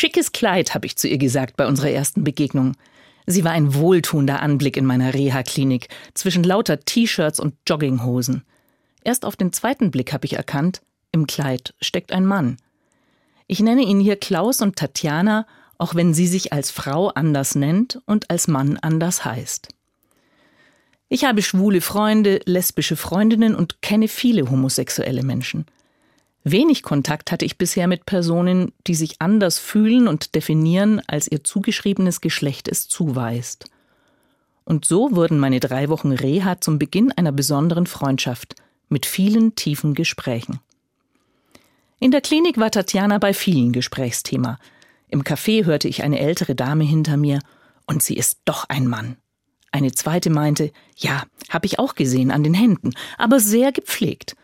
Schickes Kleid, habe ich zu ihr gesagt bei unserer ersten Begegnung. Sie war ein wohltuender Anblick in meiner Reha-Klinik, zwischen lauter T-Shirts und Jogginghosen. Erst auf den zweiten Blick habe ich erkannt, im Kleid steckt ein Mann. Ich nenne ihn hier Klaus und Tatjana, auch wenn sie sich als Frau anders nennt und als Mann anders heißt. Ich habe schwule Freunde, lesbische Freundinnen und kenne viele homosexuelle Menschen. Wenig Kontakt hatte ich bisher mit Personen, die sich anders fühlen und definieren, als ihr zugeschriebenes Geschlecht es zuweist. Und so wurden meine drei Wochen Reha zum Beginn einer besonderen Freundschaft mit vielen tiefen Gesprächen. In der Klinik war Tatjana bei vielen Gesprächsthema. Im Café hörte ich eine ältere Dame hinter mir, und sie ist doch ein Mann. Eine zweite meinte, ja, hab ich auch gesehen an den Händen, aber sehr gepflegt.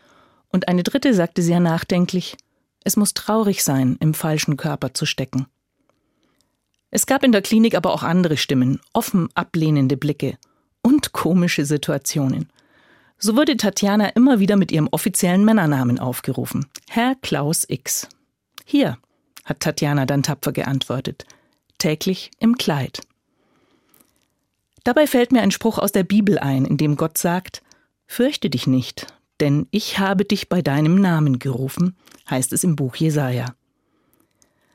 Und eine dritte sagte sehr nachdenklich, es muss traurig sein, im falschen Körper zu stecken. Es gab in der Klinik aber auch andere Stimmen, offen ablehnende Blicke und komische Situationen. So wurde Tatjana immer wieder mit ihrem offiziellen Männernamen aufgerufen. Herr Klaus X. Hier, hat Tatjana dann tapfer geantwortet. Täglich im Kleid. Dabei fällt mir ein Spruch aus der Bibel ein, in dem Gott sagt: Fürchte dich nicht, denn ich habe dich bei deinem Namen gerufen, heißt es im Buch Jesaja.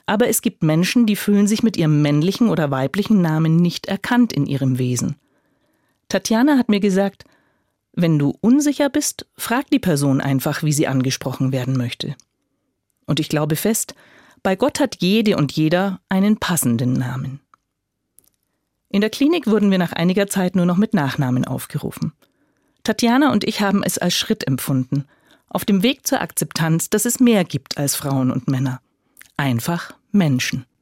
Aber es gibt Menschen, die fühlen sich mit ihrem männlichen oder weiblichen Namen nicht erkannt in ihrem Wesen. Tatjana hat mir gesagt, wenn du unsicher bist, frag die Person einfach, wie sie angesprochen werden möchte. Und ich glaube fest, bei Gott hat jede und jeder einen passenden Namen. In der Klinik wurden wir nach einiger Zeit nur noch mit Nachnamen aufgerufen. Tatjana und ich haben es als Schritt empfunden, auf dem Weg zur Akzeptanz, dass es mehr gibt als Frauen und Männer. Einfach Menschen.